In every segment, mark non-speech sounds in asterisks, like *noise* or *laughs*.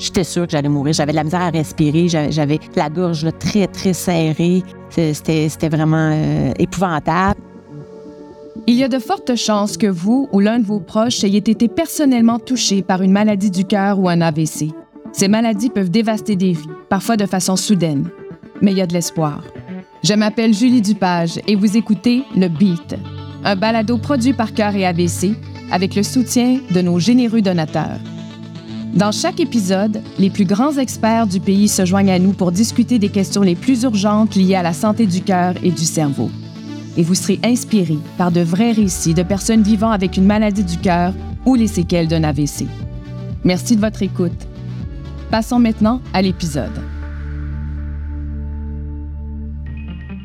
j'étais sûre que j'allais mourir. J'avais de la misère à respirer, j'avais la gorge très, très serrée. C'était vraiment euh, épouvantable. Il y a de fortes chances que vous ou l'un de vos proches ayez été personnellement touché par une maladie du cœur ou un AVC. Ces maladies peuvent dévaster des vies, parfois de façon soudaine. Mais il y a de l'espoir. Je m'appelle Julie Dupage et vous écoutez Le Beat, un balado produit par Cœur et AVC avec le soutien de nos généreux donateurs. Dans chaque épisode, les plus grands experts du pays se joignent à nous pour discuter des questions les plus urgentes liées à la santé du cœur et du cerveau. Et vous serez inspiré par de vrais récits de personnes vivant avec une maladie du cœur ou les séquelles d'un AVC. Merci de votre écoute. Passons maintenant à l'épisode.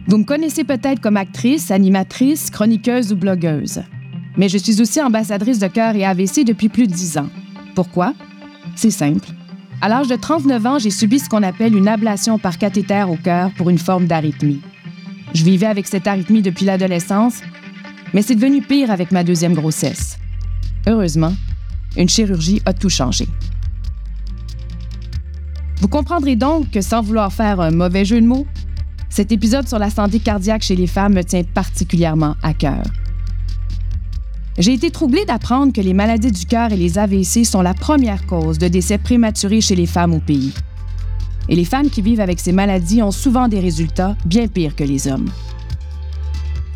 Vous me connaissez peut-être comme actrice, animatrice, chroniqueuse ou blogueuse. Mais je suis aussi ambassadrice de cœur et AVC depuis plus de dix ans. Pourquoi? C'est simple. À l'âge de 39 ans, j'ai subi ce qu'on appelle une ablation par cathéter au cœur pour une forme d'arythmie. Je vivais avec cette arythmie depuis l'adolescence, mais c'est devenu pire avec ma deuxième grossesse. Heureusement, une chirurgie a tout changé. Vous comprendrez donc que sans vouloir faire un mauvais jeu de mots, cet épisode sur la santé cardiaque chez les femmes me tient particulièrement à cœur. J'ai été troublée d'apprendre que les maladies du cœur et les AVC sont la première cause de décès prématurés chez les femmes au pays. Et les femmes qui vivent avec ces maladies ont souvent des résultats bien pires que les hommes.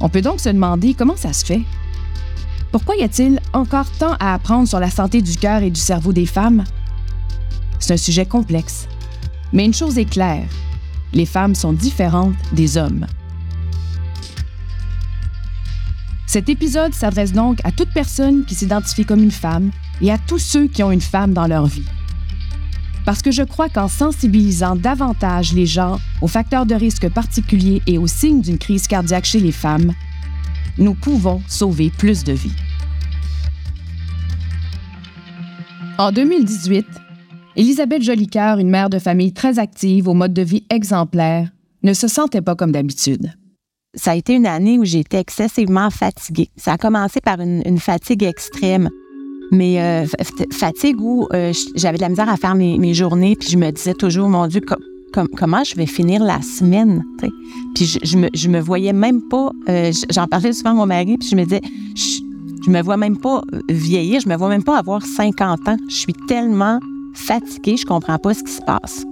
On peut donc se demander comment ça se fait. Pourquoi y a-t-il encore tant à apprendre sur la santé du cœur et du cerveau des femmes? C'est un sujet complexe. Mais une chose est claire, les femmes sont différentes des hommes. Cet épisode s'adresse donc à toute personne qui s'identifie comme une femme et à tous ceux qui ont une femme dans leur vie. Parce que je crois qu'en sensibilisant davantage les gens aux facteurs de risque particuliers et aux signes d'une crise cardiaque chez les femmes, nous pouvons sauver plus de vies. En 2018, Elisabeth Jolicoeur, une mère de famille très active, au mode de vie exemplaire, ne se sentait pas comme d'habitude. Ça a été une année où j'étais excessivement fatiguée. Ça a commencé par une, fatigue extrême, mais euh, fatigue où euh, j'avais de la misère à faire mes, journées, puis je me disais toujours, mon Dieu, comment je vais finir la semaine? Puis je, je, me, voyais même pas, euh, j'en parlais souvent à mon mari, puis je me disais, je, je me vois même pas vieillir, je me vois même pas avoir 50 ans. Je suis tellement fatiguée, je comprends pas ce qui se passe.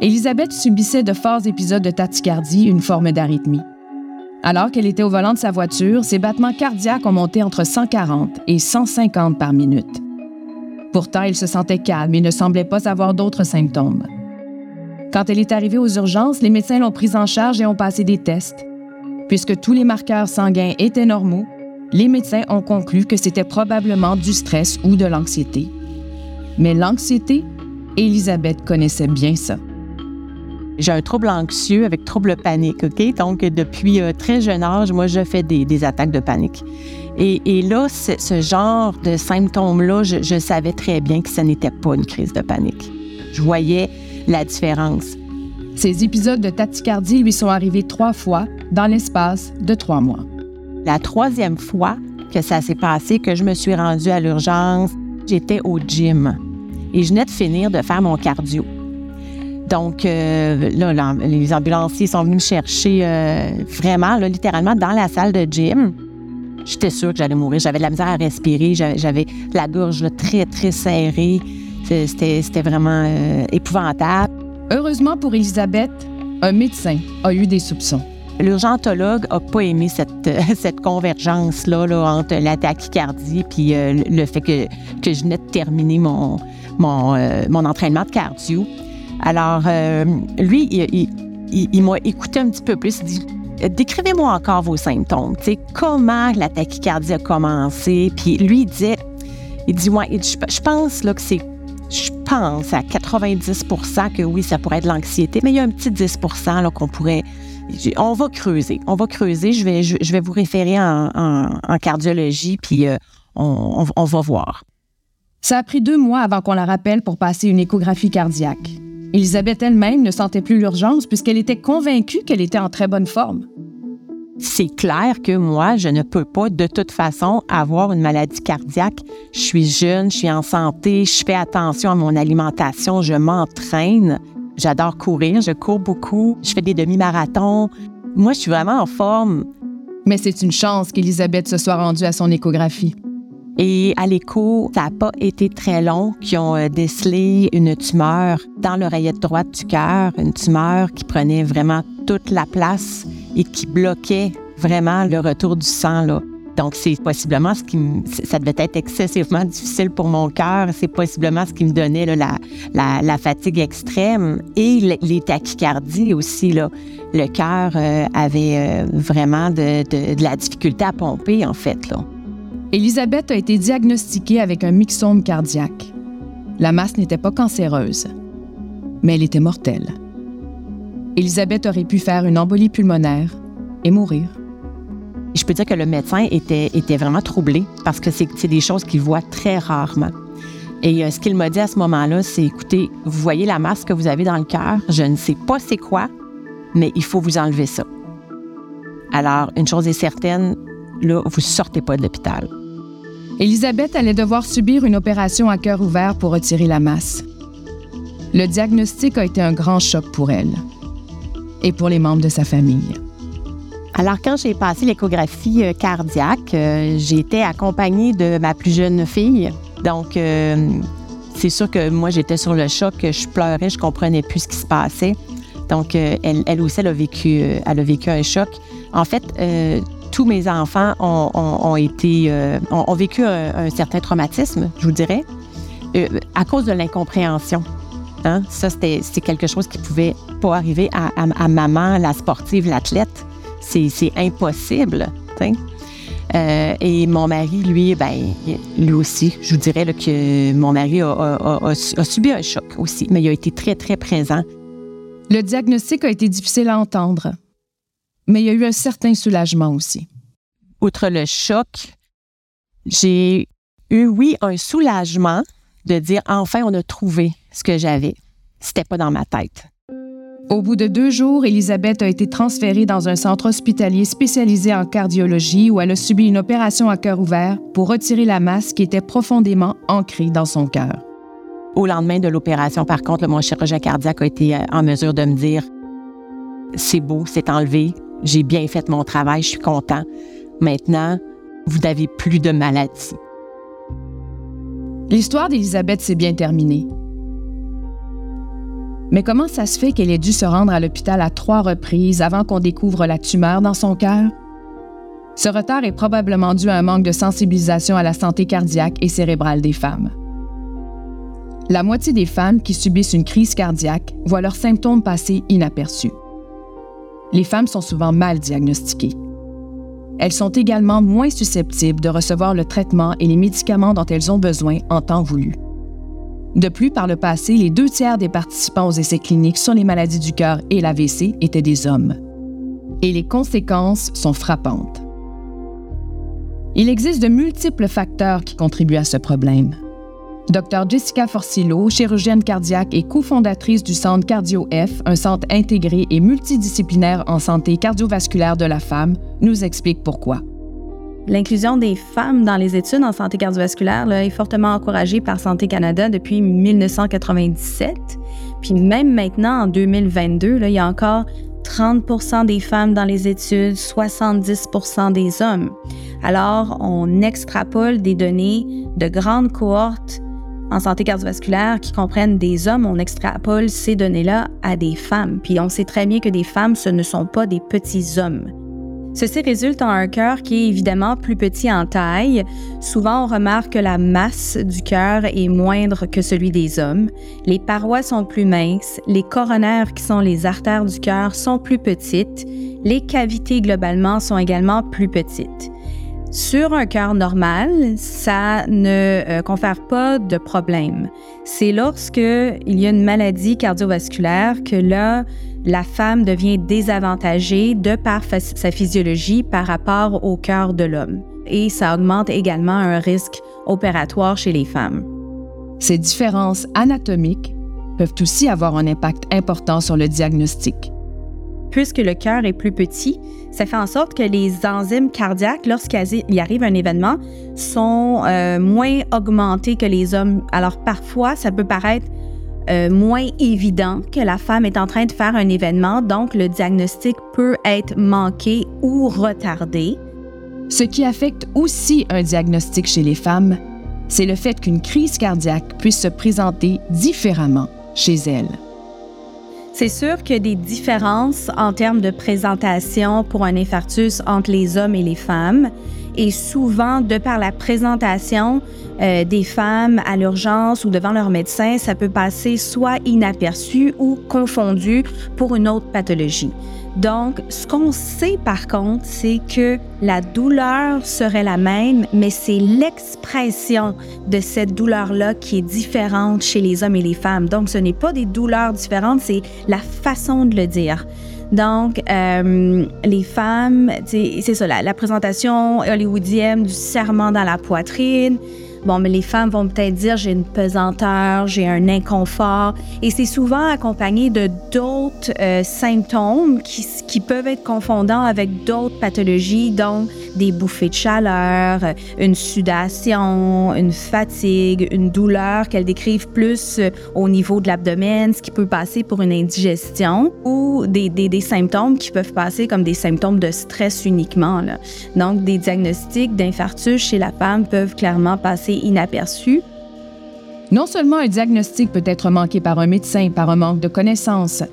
Elisabeth subissait de forts épisodes de tachycardie, une forme d'arythmie. Alors qu'elle était au volant de sa voiture, ses battements cardiaques ont monté entre 140 et 150 par minute. Pourtant, elle se sentait calme et ne semblait pas avoir d'autres symptômes. Quand elle est arrivée aux urgences, les médecins l'ont prise en charge et ont passé des tests. Puisque tous les marqueurs sanguins étaient normaux, les médecins ont conclu que c'était probablement du stress ou de l'anxiété. Mais l'anxiété, Elisabeth connaissait bien ça. J'ai un trouble anxieux avec trouble panique, OK? Donc, depuis euh, très jeune âge, moi, je fais des, attaques de panique. Et, là, ce genre de symptômes-là, je, savais très bien que ce n'était pas une crise de panique. Je voyais la différence. Ces épisodes de tachycardie lui sont arrivés trois fois dans l'espace de trois mois. La troisième fois que ça s'est passé, que je me suis rendue à l'urgence, j'étais au gym et je venais de finir de faire mon cardio. Donc, euh, là, les ambulanciers sont venus me chercher euh, vraiment, là, littéralement, dans la salle de gym. J'étais sûre que j'allais mourir. J'avais de la misère à respirer. J'avais la gorge très, très serrée. C'était vraiment euh, épouvantable. Heureusement pour Elisabeth, un médecin a eu des soupçons. L'urgentologue n'a pas aimé cette, *laughs* cette convergence-là là, entre la tachycardie puis le fait que, que je venais de terminer mon, mon, mon entraînement de cardio. Alors, euh, lui, il, m'a écouté un petit peu plus. Il dit Décrivez-moi encore vos symptômes. comment la tachycardie a commencé? Puis lui, il disait Il dit Ouais, je pense là, que c'est. Je pense à 90% que oui, ça pourrait être l'anxiété, mais il y a un petit 10% qu'on pourrait. On va creuser. On va creuser. Je vais, je, vais vous référer en, cardiologie, puis euh, on va voir. Ça a pris deux mois avant qu'on la rappelle pour passer une échographie cardiaque. Elisabeth elle-même ne sentait plus l'urgence puisqu'elle était convaincue qu'elle était en très bonne forme. c'est clair que moi, je ne peux pas de toute façon avoir une maladie cardiaque. Je suis jeune, je suis en santé, je fais attention à mon alimentation, je m'entraîne. J'adore courir, je cours beaucoup, je fais des demi-marathons. Moi, je suis vraiment en forme. Mais c'est une chance qu'Elisabeth se soit rendue à son échographie. Et à l'écho, ça n'a pas été très long qu'ils ont euh, décelé une tumeur dans l'oreillette droite du cœur, une tumeur qui prenait vraiment toute la place et qui bloquait vraiment le retour du sang. Là. Donc, c'est possiblement ce qui me, ça devait être excessivement *laughs* difficile pour mon cœur. C'est possiblement ce qui me donnait la, la, fatigue extrême et les tachycardies aussi. Là. Le cœur euh, avait euh, vraiment de, de, de, la difficulté à pomper, en fait. Là. Elisabeth a été diagnostiquée avec un myxome cardiaque. La masse n'était pas cancéreuse, mais elle était mortelle. Elisabeth aurait pu faire une embolie pulmonaire et mourir. Je peux dire que le médecin était, était vraiment troublé parce que c'est des choses qu'il voit très rarement. Et euh, ce qu'il m'a dit à ce moment-là, c'est écoutez, vous voyez la masse que vous avez dans le cœur, je ne sais pas c'est quoi, mais il faut vous enlever ça. Alors, une chose est certaine, là, vous sortez pas de l'hôpital. Elisabeth allait devoir subir une opération à cœur ouvert pour retirer la masse. Le diagnostic a été un grand choc pour elle et pour les membres de sa famille. Alors, quand j'ai passé l'échographie euh, cardiaque, euh, été accompagnée de ma plus jeune fille. Donc, euh, c'est sûr que moi, j'étais sur le choc, je pleurais, je comprenais plus ce qui se passait. Donc, elle, aussi, elle a, vécu, a vécu un choc. En fait, tous mes enfants ont, été, euh, ont, vécu un, certain traumatisme, je vous dirais, euh, à cause de l'incompréhension. Hein? Ça, c'était quelque chose qui pouvait pas arriver à, maman, la sportive, l'athlète. C'est impossible. Euh, et mon mari, lui, ben, lui aussi, je vous dirais que mon mari a, subi un choc aussi, mais il a été très, très présent. Le diagnostic a été difficile à entendre mais il y a eu un certain soulagement aussi. Outre le choc, j'ai eu, oui, un soulagement de dire enfin on a trouvé ce que j'avais. C'était pas dans ma tête. Au bout de deux jours, Elisabeth a été transférée dans un centre hospitalier spécialisé en cardiologie où elle a subi une opération à cœur ouvert pour retirer la masse qui était profondément ancrée dans son cœur. Au lendemain de l'opération, par contre, mon chirurgien cardiaque a été euh, en mesure de me dire c'est beau, c'est enlevé, j'ai bien fait mon travail, je suis content. Maintenant, vous n'avez plus de maladie. L'histoire d'Elisabeth s'est bien terminée. Mais comment ça se fait qu'elle ait dû se rendre à l'hôpital à trois reprises avant qu'on découvre la tumeur dans son cœur? Ce retard est probablement dû à un manque de sensibilisation à la santé cardiaque et cérébrale des femmes. La moitié des femmes qui subissent une crise cardiaque voient leurs symptômes passer inaperçus les femmes sont souvent mal diagnostiquées. Elles sont également moins susceptibles de recevoir le traitement et les médicaments dont elles ont besoin en temps voulu. De plus, par le passé, les deux tiers des participants aux essais cliniques sur les maladies du cœur et l'AVC étaient des hommes. Et les conséquences sont frappantes. Il existe de multiples facteurs qui contribuent à ce problème. Dr Jessica Forcillo, chirurgienne cardiaque et cofondatrice du Centre Cardio-F, un centre intégré et multidisciplinaire en santé cardiovasculaire de la femme, nous explique pourquoi. L'inclusion des femmes dans les études en santé cardiovasculaire est fortement encouragée par Santé Canada depuis 1997. Puis même maintenant, en 2022, il y a encore 30% des femmes dans les études, 70% des hommes. Alors, on extrapole des données de grandes cohortes en santé cardiovasculaire qui comprennent des hommes, on extrapole ces données-là à des femmes. Puis on sait très bien que des femmes, ce ne sont pas des petits hommes. Ceci résulte en un cœur qui est évidemment plus petit en taille. Souvent, on remarque que la masse du cœur est moindre que celui des hommes. Les parois sont plus minces, les coronaires, qui sont les artères du cœur, sont plus petites. Les cavités, globalement, sont également plus petites. Sur un cœur normal, ça ne euh, confère pas de problème. C'est lorsque il y a une maladie cardiovasculaire que là, la femme devient désavantagée de par sa physiologie par rapport au cœur de l'homme. Et ça augmente également un risque opératoire chez les femmes. Ces différences anatomiques peuvent aussi avoir un impact important sur le diagnostic. Puisque le cœur est plus petit, Ça fait en sorte que les enzymes cardiaques, lorsqu'il arrive un événement, sont euh, moins augmentées que les hommes. Alors parfois, ça peut paraître euh, moins évident que la femme est en train de faire un événement, donc le diagnostic peut être manqué ou retardé. Ce qui affecte aussi un diagnostic chez les femmes, c'est le fait qu'une crise cardiaque puisse se présenter différemment chez elles. C'est sûr qu'il y a des différences en termes de présentation pour un infarctus entre les hommes et les femmes. Et souvent, de par la présentation euh, des femmes à l'urgence ou devant leur médecin, ça peut passer soit inaperçu ou confondu pour une autre pathologie. Donc, ce qu'on sait par contre, c'est que la douleur serait la même, mais c'est l'expression de cette douleur-là qui est différente chez les hommes et les femmes. Donc, ce n'est pas des douleurs différentes, c'est la façon de le dire. Donc, euh, les femmes, c'est ça, la, la présentation hollywoodienne du serment dans la poitrine, Bon, mais les femmes vont peut-être dire j'ai une pesanteur, j'ai un inconfort, et c'est souvent accompagné de d'autres euh, symptômes qui, peuvent être confondants avec d'autres pathologies, dont des bouffées de chaleur, une sudation, une fatigue, une douleur qu'elles décrivent plus euh, au niveau de l'abdomen, ce qui peut passer pour une indigestion, ou des, des, symptômes qui peuvent passer comme des symptômes de stress uniquement. Donc, des diagnostics d'infarctus chez la femme peuvent clairement passer inaperçu. Non seulement un diagnostic peut être manqué par un médecin par un manque de connaissances,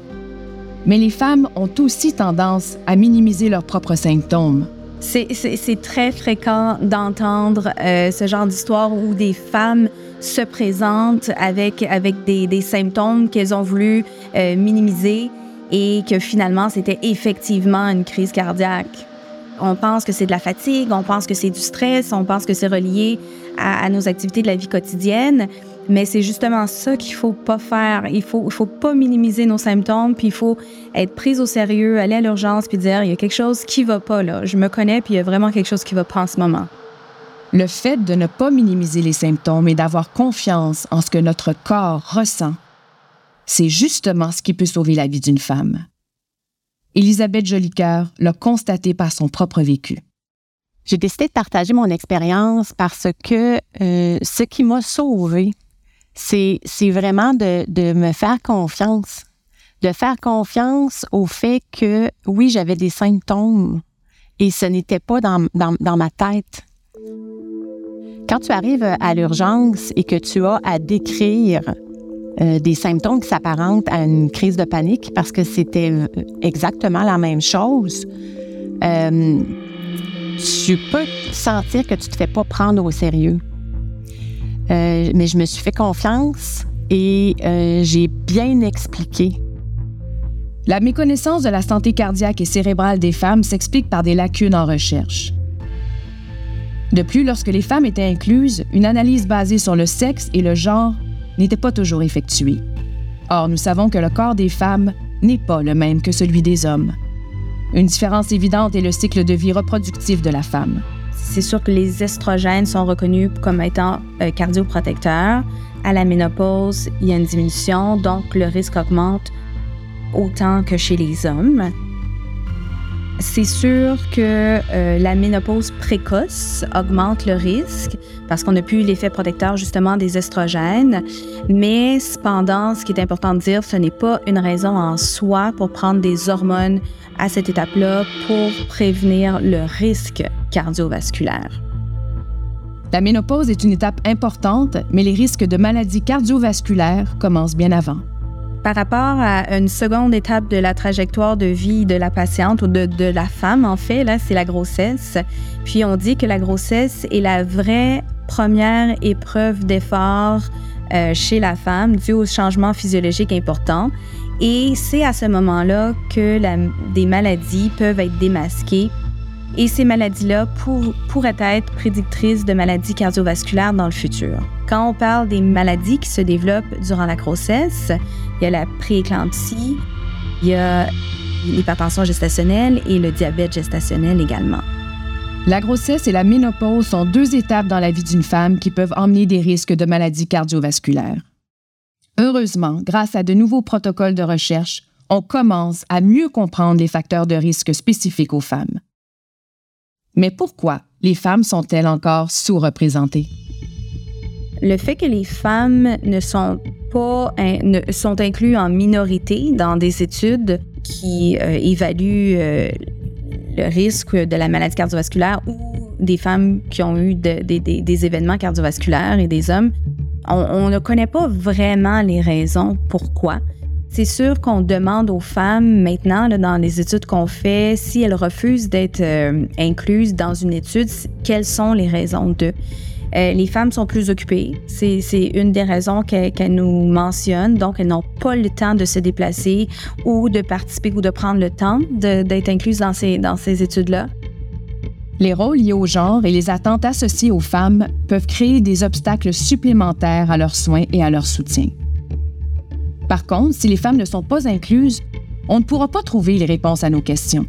mais les femmes ont aussi tendance à minimiser leurs propres symptômes. C'est très fréquent d'entendre euh, ce genre d'histoire où des femmes se présentent avec, avec des, des symptômes qu'elles ont voulu euh, minimiser et que finalement c'était effectivement une crise cardiaque. On pense que c'est de la fatigue, on pense que c'est du stress, on pense que c'est relié à, nos activités de la vie quotidienne. Mais c'est justement ça qu'il faut pas faire. Il faut, il faut pas minimiser nos symptômes, puis il faut être pris au sérieux, aller à l'urgence, puis dire il y a quelque chose qui va pas là. Je me connais, puis il y a vraiment quelque chose qui va pas en ce moment. Le fait de ne pas minimiser les symptômes et d'avoir confiance en ce que notre corps ressent, c'est justement ce qui peut sauver la vie d'une femme. Elisabeth Jolicoeur l'a constaté par son propre vécu. J'ai décidé de partager mon expérience parce que euh, ce qui m'a sauvée, c'est, c'est vraiment de, de me faire confiance. De faire confiance au fait que, oui, j'avais des symptômes et ce n'était pas dans, dans, dans ma tête. Quand tu arrives à l'urgence et que tu as à décrire euh, des symptômes qui s'apparentent à une crise de panique parce que c'était euh, exactement la même chose. Euh, tu peux sentir que tu te fais pas prendre au sérieux. mais je me suis fait confiance et j'ai bien expliqué. La méconnaissance de la santé cardiaque et cérébrale des femmes s'explique par des lacunes en recherche. De plus, lorsque les femmes étaient incluses, une analyse basée sur le sexe et le genre n'était pas toujours effectuée. Or, nous savons que le corps des femmes n'est pas le même que celui des hommes. Une différence évidente est le cycle de vie reproductif de la femme. C'est sûr que les estrogènes sont reconnus comme étant euh, cardioprotecteurs. À la ménopause, il y a une diminution, donc le risque augmente autant que chez les hommes. C'est sûr que euh, la ménopause précoce augmente le risque parce qu'on n'a plus l'effet protecteur justement des estrogènes. Mais cependant, ce qui est important de dire, ce n'est pas une raison en soi pour prendre des hormones à cette étape-là pour prévenir le risque cardiovasculaire. La ménopause est une étape importante, mais les risques de maladies cardiovasculaires commencent bien avant par rapport à une seconde étape de la trajectoire de vie de la patiente ou de, la femme, en fait, là, c'est la grossesse. Puis on dit que la grossesse est la vraie première épreuve d'effort euh, chez la femme due aux changements physiologiques importants. Et c'est à ce moment-là que des maladies peuvent être démasquées. Et ces maladies-là pour, pourraient être prédictrices de maladies cardiovasculaires dans le futur. Quand on parle des maladies qui se développent durant la grossesse, il y a la prééclampsie, il y a l'hypertension gestationnelle et le diabète gestationnel également. La grossesse et la ménopause sont deux étapes dans la vie d'une femme qui peuvent emmener des risques de maladies cardiovasculaires. Heureusement, grâce à de nouveaux protocoles de recherche, on commence à mieux comprendre les facteurs de risque spécifiques aux femmes. Mais pourquoi les femmes sont-elles encore sous-représentées? Le fait que les femmes ne sont pas ne, sont incluses en minorité dans des études qui euh, évaluent euh, le risque de la maladie cardiovasculaire ou des femmes qui ont eu des événements cardiovasculaires et des hommes, on, ne connaît pas vraiment les raisons pourquoi. C'est sûr qu'on demande aux femmes maintenant, dans les études qu'on fait, si elles refusent d'être euh, incluses dans une étude, quelles sont les raisons d'eux. Euh, les femmes sont plus occupées. C'est une des raisons qu'elles nous mentionnent. Donc, elles n'ont pas le temps de se déplacer ou de participer ou de prendre le temps d'être incluses dans ces études-là. Les rôles liés au genre et les attentes associées aux femmes peuvent créer des obstacles supplémentaires à leurs soins et à leur soutien. Par contre, si les femmes ne sont pas incluses, on ne pourra pas trouver les réponses à nos questions.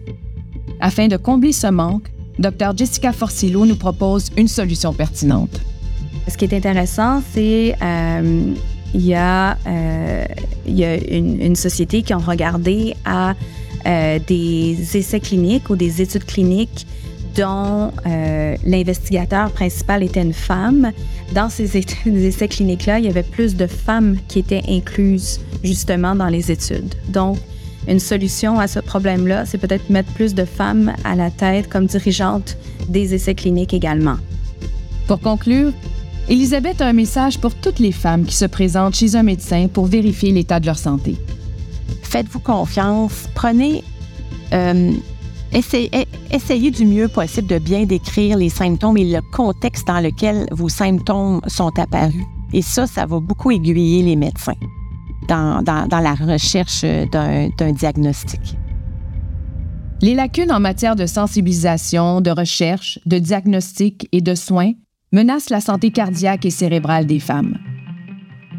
Afin de combler ce manque, Dr Jessica Forcillo nous propose une solution pertinente. Ce qui est intéressant, c'est euh, il y a, euh, y a une, société qui a regardé à euh, des essais cliniques ou des études cliniques dont euh, l'investigateur principal était une femme. Dans ces *laughs* essais cliniques-là, il y avait plus de femmes qui étaient incluses justement dans les études. Donc, une solution à ce problème-là, c'est peut-être mettre plus de femmes à la tête comme dirigeantes des essais cliniques également. Pour conclure, Elisabeth a un message pour toutes les femmes qui se présentent chez un médecin pour vérifier l'état de leur santé. Faites-vous confiance, prenez euh, essayez, du mieux possible de bien décrire les symptômes et le contexte dans lequel vos symptômes sont apparus. Et ça, ça va beaucoup aiguiller les médecins dans, dans la recherche d'un diagnostic. Les lacunes en matière de sensibilisation, de recherche, de diagnostic et de soins menacent la santé cardiaque et cérébrale des femmes.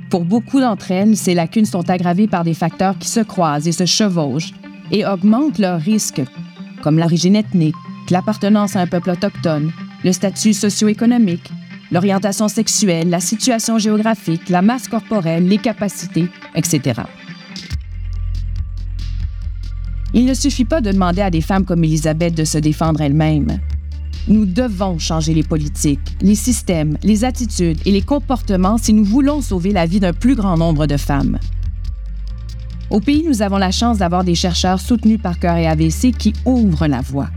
Pour beaucoup d'entre elles, ces lacunes sont aggravées par des facteurs qui se croisent et se chevauchent et augmentent leur risque comme l'origine ethnique, l'appartenance à un peuple autochtone, le statut socio-économique, l'orientation sexuelle, la situation géographique, la masse corporelle, les capacités, etc. Il ne suffit pas de demander à des femmes comme Elisabeth de se défendre elles-mêmes. Nous devons changer les politiques, les systèmes, les attitudes et les comportements si nous voulons sauver la vie d'un plus grand nombre de femmes. Au pays, nous avons la chance d'avoir des chercheurs soutenus par Cœur et AVC qui ouvrent la voie.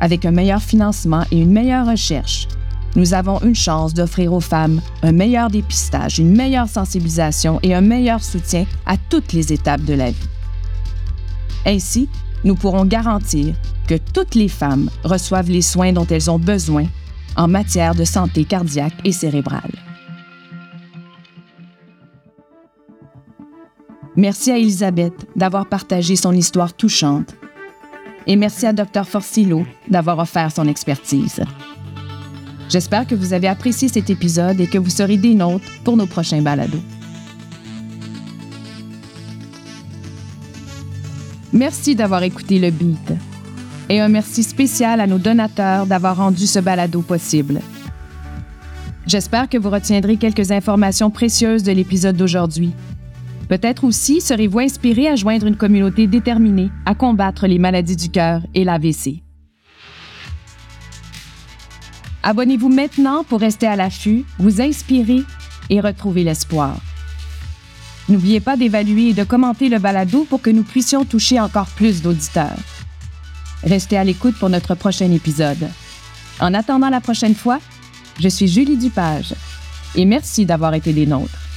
Avec un meilleur financement et une meilleure recherche, nous avons une chance d'offrir aux femmes un meilleur dépistage, une meilleure sensibilisation et un meilleur soutien à toutes les étapes de la vie. Ainsi, nous pourrons garantir que toutes les femmes reçoivent les soins dont elles ont besoin en matière de santé cardiaque et cérébrale. Merci à Elisabeth d'avoir partagé son histoire touchante. Et merci à Dr Forcillo d'avoir offert son expertise. J'espère que vous avez apprécié cet épisode et que vous serez des nôtres pour nos prochains balados. Merci d'avoir écouté le beat. Et un merci spécial à nos donateurs d'avoir rendu ce balado possible. J'espère que vous retiendrez quelques informations précieuses de l'épisode d'aujourd'hui Peut-être aussi serez-vous inspiré à joindre une communauté déterminée à combattre les maladies du cœur et l'AVC. Abonnez-vous maintenant pour rester à l'affût, vous inspirer et retrouver l'espoir. N'oubliez pas d'évaluer et de commenter le balado pour que nous puissions toucher encore plus d'auditeurs. Restez à l'écoute pour notre prochain épisode. En attendant la prochaine fois, je suis Julie Dupage et merci d'avoir été des nôtres.